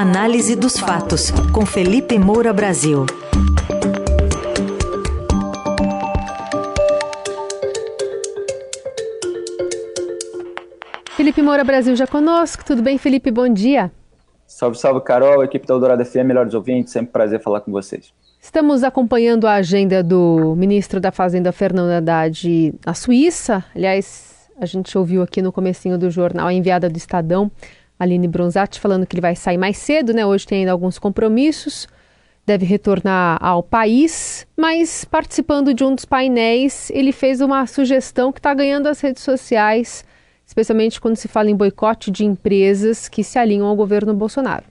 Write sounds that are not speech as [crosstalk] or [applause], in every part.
Análise dos fatos, com Felipe Moura Brasil. Felipe Moura Brasil já conosco. Tudo bem, Felipe? Bom dia. Salve, salve, Carol, equipe da Eldorado FM, melhores ouvintes, sempre prazer falar com vocês. Estamos acompanhando a agenda do ministro da Fazenda, Fernando Haddad, na Suíça. Aliás, a gente ouviu aqui no comecinho do jornal a enviada do Estadão, Aline Bronzatti, falando que ele vai sair mais cedo, né? Hoje tem ainda alguns compromissos, deve retornar ao país, mas participando de um dos painéis, ele fez uma sugestão que está ganhando as redes sociais, especialmente quando se fala em boicote de empresas que se alinham ao governo Bolsonaro.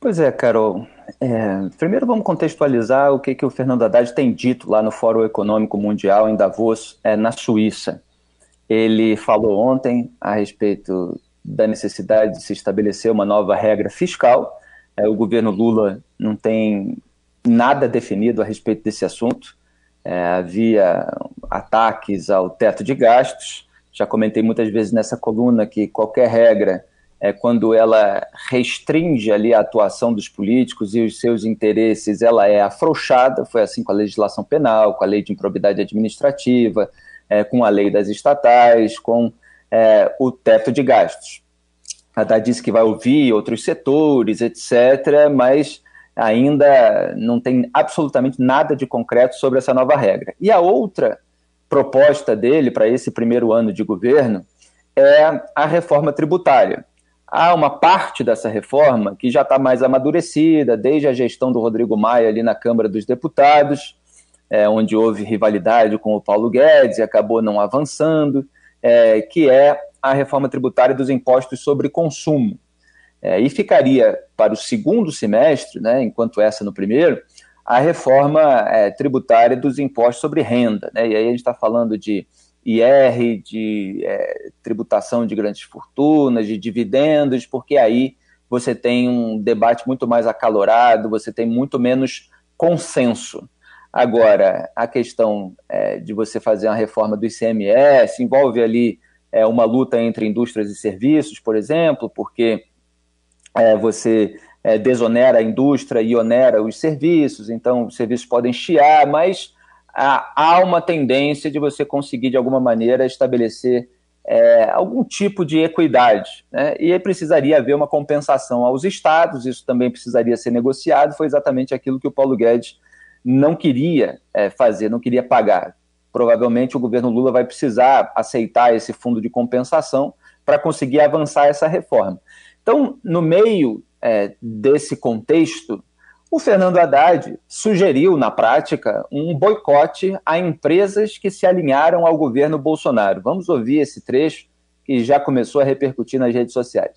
Pois é, Carol. É, primeiro vamos contextualizar o que, que o Fernando Haddad tem dito lá no Fórum Econômico Mundial em Davos, é, na Suíça. Ele falou ontem a respeito da necessidade de se estabelecer uma nova regra fiscal. É, o governo Lula não tem nada definido a respeito desse assunto. É, havia ataques ao teto de gastos. Já comentei muitas vezes nessa coluna que qualquer regra, é, quando ela restringe ali a atuação dos políticos e os seus interesses, ela é afrouxada. Foi assim com a legislação penal, com a lei de improbidade administrativa, é, com a lei das estatais, com é, o teto de gastos. A Haddad disse que vai ouvir outros setores, etc., mas ainda não tem absolutamente nada de concreto sobre essa nova regra. E a outra proposta dele para esse primeiro ano de governo é a reforma tributária. Há uma parte dessa reforma que já está mais amadurecida, desde a gestão do Rodrigo Maia ali na Câmara dos Deputados, é, onde houve rivalidade com o Paulo Guedes e acabou não avançando, é, que é a reforma tributária dos impostos sobre consumo. É, e ficaria para o segundo semestre, né, enquanto essa no primeiro, a reforma é, tributária dos impostos sobre renda. Né, e aí a gente está falando de IR, de é, tributação de grandes fortunas, de dividendos, porque aí você tem um debate muito mais acalorado, você tem muito menos consenso. Agora, a questão é, de você fazer uma reforma do ICMS envolve ali é, uma luta entre indústrias e serviços, por exemplo, porque é, você é, desonera a indústria e onera os serviços, então os serviços podem chiar, mas há, uma tendência de você conseguir, de alguma maneira, estabelecer é, algum tipo de equidade. Né? E precisaria haver uma compensação aos estados, isso também precisaria ser negociado, foi exatamente aquilo que o Paulo Guedes não queria é, fazer, não queria pagar. Provavelmente o governo Lula vai precisar aceitar esse fundo de compensação para conseguir avançar essa reforma. Então, no meio é, desse contexto, o Fernando Haddad sugeriu, na prática, um boicote a empresas que se alinharam ao governo Bolsonaro. Vamos ouvir esse trecho que já começou a repercutir nas redes sociais.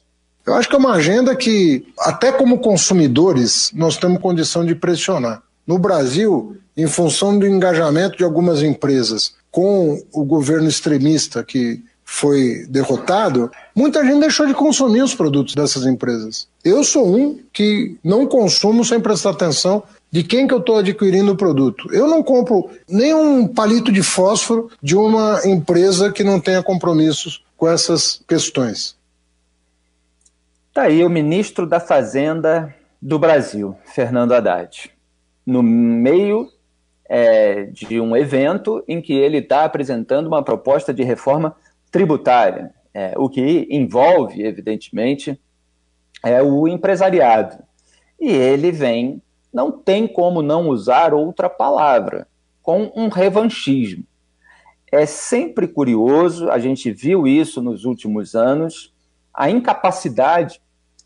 Eu acho que é uma agenda que, até como consumidores, nós temos condição de pressionar. No Brasil, em função do engajamento de algumas empresas com o governo extremista que foi derrotado, muita gente deixou de consumir os produtos dessas empresas. Eu sou um que não consumo sem prestar atenção de quem que eu estou adquirindo o produto. Eu não compro nem um palito de fósforo de uma empresa que não tenha compromissos com essas questões. Está aí o ministro da Fazenda do Brasil, Fernando Haddad no meio é, de um evento em que ele está apresentando uma proposta de reforma tributária, é, o que envolve, evidentemente, é o empresariado. E ele vem, não tem como não usar outra palavra, com um revanchismo. É sempre curioso, a gente viu isso nos últimos anos, a incapacidade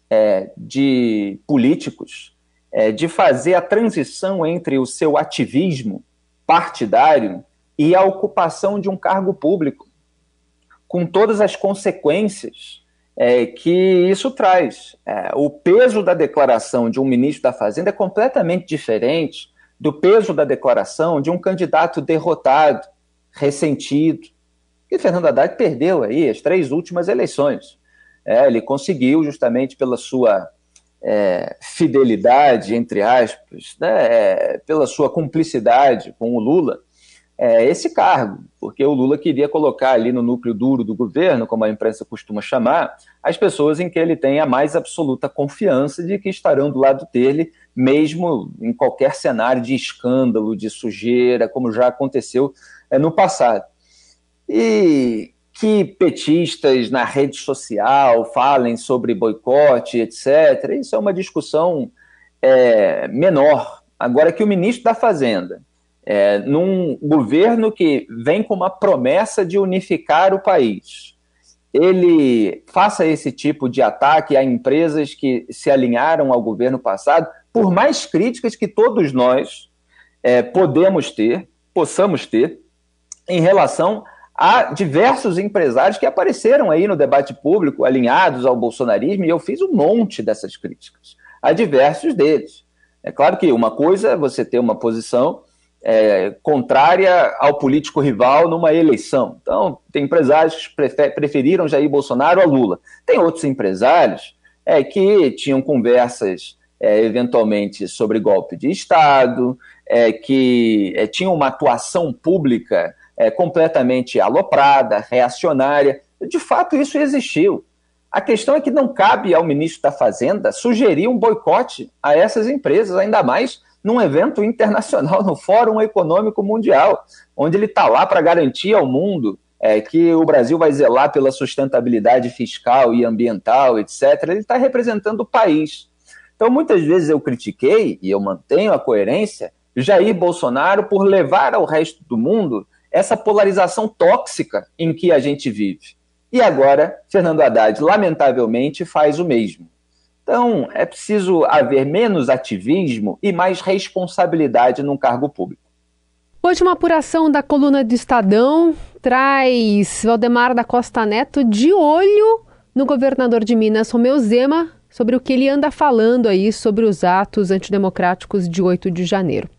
é, de políticos é, de fazer a transição entre o seu ativismo partidário e a ocupação de um cargo público, com todas as consequências é, que isso traz. É, o peso da declaração de um ministro da Fazenda é completamente diferente do peso da declaração de um candidato derrotado, ressentido. E Fernando Haddad perdeu aí as três últimas eleições. É, ele conseguiu, justamente pela sua é, fidelidade, entre aspas, né, é, pela sua cumplicidade com o Lula, é, esse cargo, porque o Lula queria colocar ali no núcleo duro do governo, como a imprensa costuma chamar, as pessoas em que ele tem a mais absoluta confiança de que estarão do lado dele, mesmo em qualquer cenário de escândalo, de sujeira, como já aconteceu é, no passado. E que petistas na rede social falem sobre boicote, etc., isso é uma discussão é, menor. Agora que o ministro da Fazenda, é, num governo que vem com uma promessa de unificar o país, ele faça esse tipo de ataque a empresas que se alinharam ao governo passado, por mais críticas que todos nós é, podemos ter, possamos ter, em relação a diversos empresários que apareceram aí no debate público alinhados ao bolsonarismo, e eu fiz um monte dessas críticas a diversos deles. É claro que uma coisa é você ter uma posição é, contrária ao político rival numa eleição. Então, tem empresários que preferiram Jair Bolsonaro a Lula. Tem outros empresários é, que tinham conversas é, eventualmente sobre golpe de Estado, é, que é, tinham uma atuação pública é, completamente aloprada, reacionária. De fato, isso existiu. A questão é que não cabe ao ministro da Fazenda sugerir um boicote a essas empresas, ainda mais num evento internacional, [laughs] no Fórum Econômico Mundial, onde ele está lá para garantir ao mundo é, que o Brasil vai zelar pela sustentabilidade fiscal e ambiental, etc. Ele está representando o país. Então, muitas vezes eu critiquei, e eu mantenho a coerência, Jair Bolsonaro por levar ao resto do mundo essa polarização tóxica em que a gente vive. E agora, Fernando Haddad, lamentavelmente, faz o mesmo. Então, é preciso haver menos ativismo e mais responsabilidade num cargo público. Hoje, uma apuração da coluna do Estadão traz Valdemar da Costa Neto de olho no governador de Minas, Romeu Zema, sobre o que ele anda falando aí sobre os atos antidemocráticos de 8 de janeiro.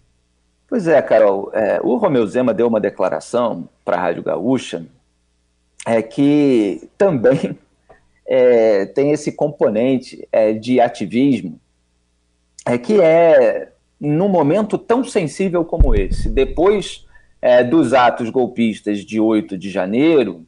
Pois é, Carol. É, o Romeu Zema deu uma declaração para a Rádio Gaúcha é que também [laughs] é, tem esse componente é, de ativismo, é que é num momento tão sensível como esse, depois é, dos atos golpistas de 8 de janeiro,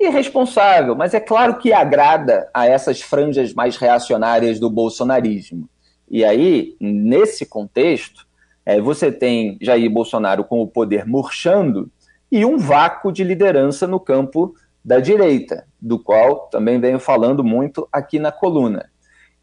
irresponsável, mas é claro que agrada a essas franjas mais reacionárias do bolsonarismo. E aí, nesse contexto, é, você tem Jair Bolsonaro com o poder murchando e um vácuo de liderança no campo da direita, do qual também venho falando muito aqui na coluna.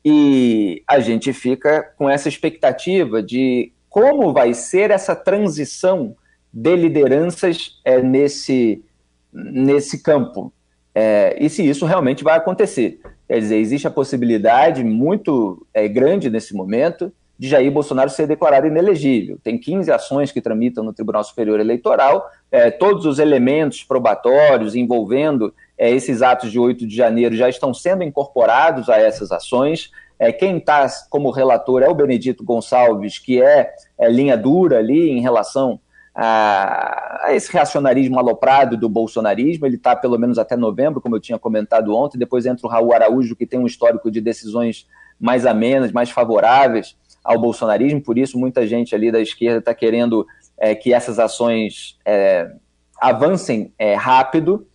E a gente fica com essa expectativa de como vai ser essa transição de lideranças é, nesse, nesse campo. É, e se isso realmente vai acontecer. Quer dizer, existe a possibilidade muito é, grande nesse momento de Jair Bolsonaro ser declarado inelegível. Tem 15 ações que tramitam no Tribunal Superior Eleitoral, é, todos os elementos probatórios envolvendo é, esses atos de 8 de janeiro já estão sendo incorporados a essas ações. É, quem está como relator é o Benedito Gonçalves, que é, é linha dura ali em relação a, a, esse reacionarismo aloprado do bolsonarismo. Ele está pelo menos até novembro, como eu tinha comentado ontem. Depois entra o Raul Araújo, que tem um histórico de decisões mais amenas, mais favoráveis ao bolsonarismo, por isso muita gente ali da esquerda está querendo é, que essas ações é, avancem é, rápido.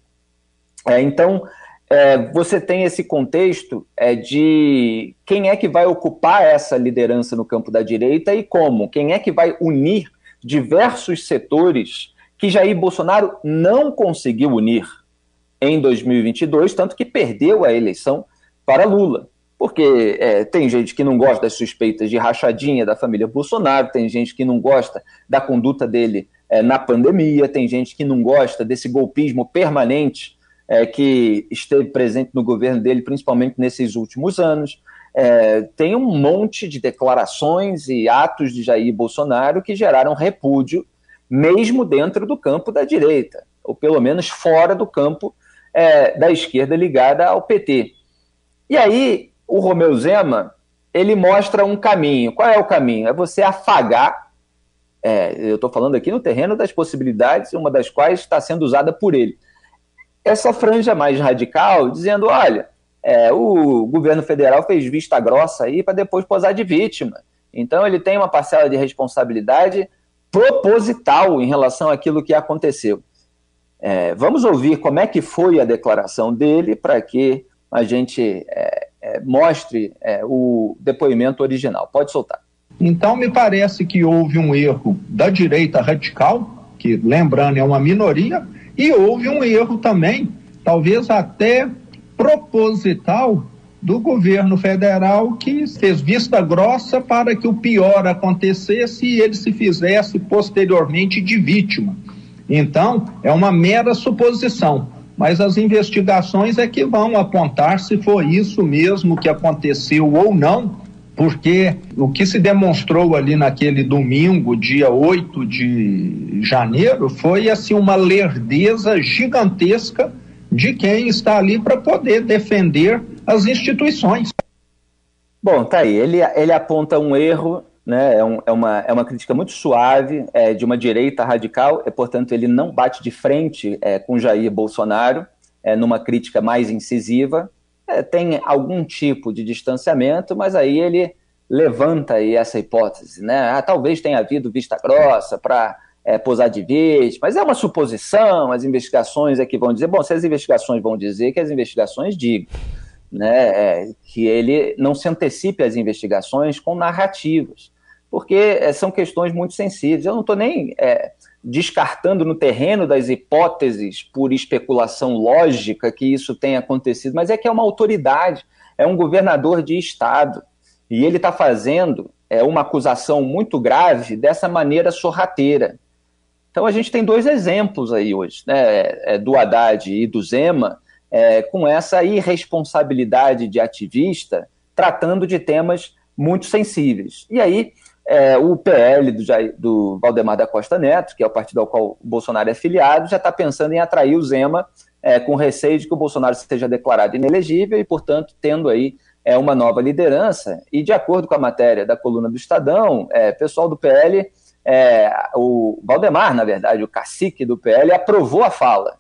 É, então, é, você tem esse contexto é, de quem é que vai ocupar essa liderança no campo da direita e como, quem é que vai unir diversos setores que Jair Bolsonaro não conseguiu unir em 2022, tanto que perdeu a eleição para Lula porque é, tem gente que não gosta das suspeitas de rachadinha da família Bolsonaro, tem gente que não gosta da conduta dele é, na pandemia, tem gente que não gosta desse golpismo permanente é, que esteve presente no governo dele, principalmente nesses últimos anos. É, tem um monte de declarações e atos de Jair Bolsonaro que geraram repúdio, mesmo dentro do campo da direita, ou pelo menos fora do campo é, da esquerda ligada ao PT. E aí o Romeu Zema ele mostra um caminho. Qual é o caminho? É você afagar. É, eu estou falando aqui no terreno das possibilidades, uma das quais está sendo usada por ele. Essa franja mais radical, dizendo: olha, é, o governo federal fez vista grossa aí para depois posar de vítima. Então ele tem uma parcela de responsabilidade proposital em relação àquilo que aconteceu. É, vamos ouvir como é que foi a declaração dele para que a gente é, é, mostre é, o depoimento original. Pode soltar. Então, me parece que houve um erro da direita radical, que, lembrando, é uma minoria, e houve um erro também, talvez até proposital, do governo federal que fez vista grossa para que o pior acontecesse e ele se fizesse posteriormente de vítima. Então, é uma mera suposição, mas as investigações é que vão apontar se foi isso mesmo que aconteceu ou não, porque o que se demonstrou ali naquele domingo, dia 8 de janeiro, foi assim uma lerdeza gigantesca de quem está ali para poder defender as instituições. Bom, tá aí. Ele, ele aponta um erro, né? É, um, é, uma, é uma crítica muito suave é, de uma direita radical, e, portanto, ele não bate de frente é, com Jair Bolsonaro é, numa crítica mais incisiva. É, tem algum tipo de distanciamento, mas aí ele levanta aí essa hipótese, né? Ah, talvez tenha havido vista grossa para é, posar de vez, mas é uma suposição, as investigações é que vão dizer, bom, se as investigações vão dizer, que as investigações digam né, é, que ele não se antecipe às investigações com narrativas, porque é, são questões muito sensíveis. Eu não estou nem é, descartando no terreno das hipóteses por especulação lógica que isso tenha acontecido, mas é que é uma autoridade, é um governador de estado, e ele está fazendo é, uma acusação muito grave dessa maneira sorrateira. Então a gente tem dois exemplos aí hoje, né, do Haddad e do Zema, é, com essa irresponsabilidade de ativista, tratando de temas muito sensíveis. E aí, é, o PL do, do, Valdemar da Costa Neto, que é o partido ao qual o Bolsonaro é filiado, já está pensando em atrair o Zema é, com receio de que o Bolsonaro seja declarado inelegível e, portanto, tendo aí é, uma nova liderança. E, de acordo com a matéria da coluna do Estadão, é, pessoal do PL, é, o Valdemar, na verdade, o cacique do PL, aprovou a fala.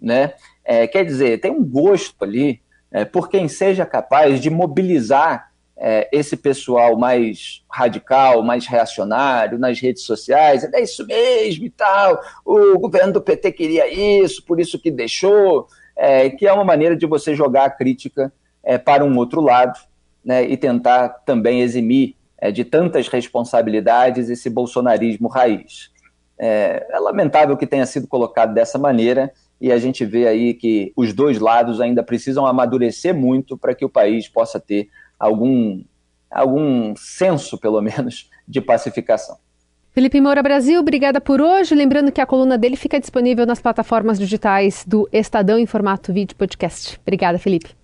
Né? É, quer dizer, tem um gosto ali é, por quem seja capaz de mobilizar é, esse pessoal mais radical, mais reacionário nas redes sociais, é isso mesmo e tal, o governo do PT queria isso, por isso que deixou, é, que é uma maneira de você jogar a crítica é, para um outro lado né, e tentar também eximir é, de tantas responsabilidades esse bolsonarismo raiz. É, é lamentável que tenha sido colocado dessa maneira, e a gente vê aí que os dois lados ainda precisam amadurecer muito para que o país possa ter algum, algum senso, pelo menos, de pacificação. Felipe Moura Brasil, obrigada por hoje. Lembrando que a coluna dele fica disponível nas plataformas digitais do Estadão em formato vídeo podcast. Obrigada, Felipe.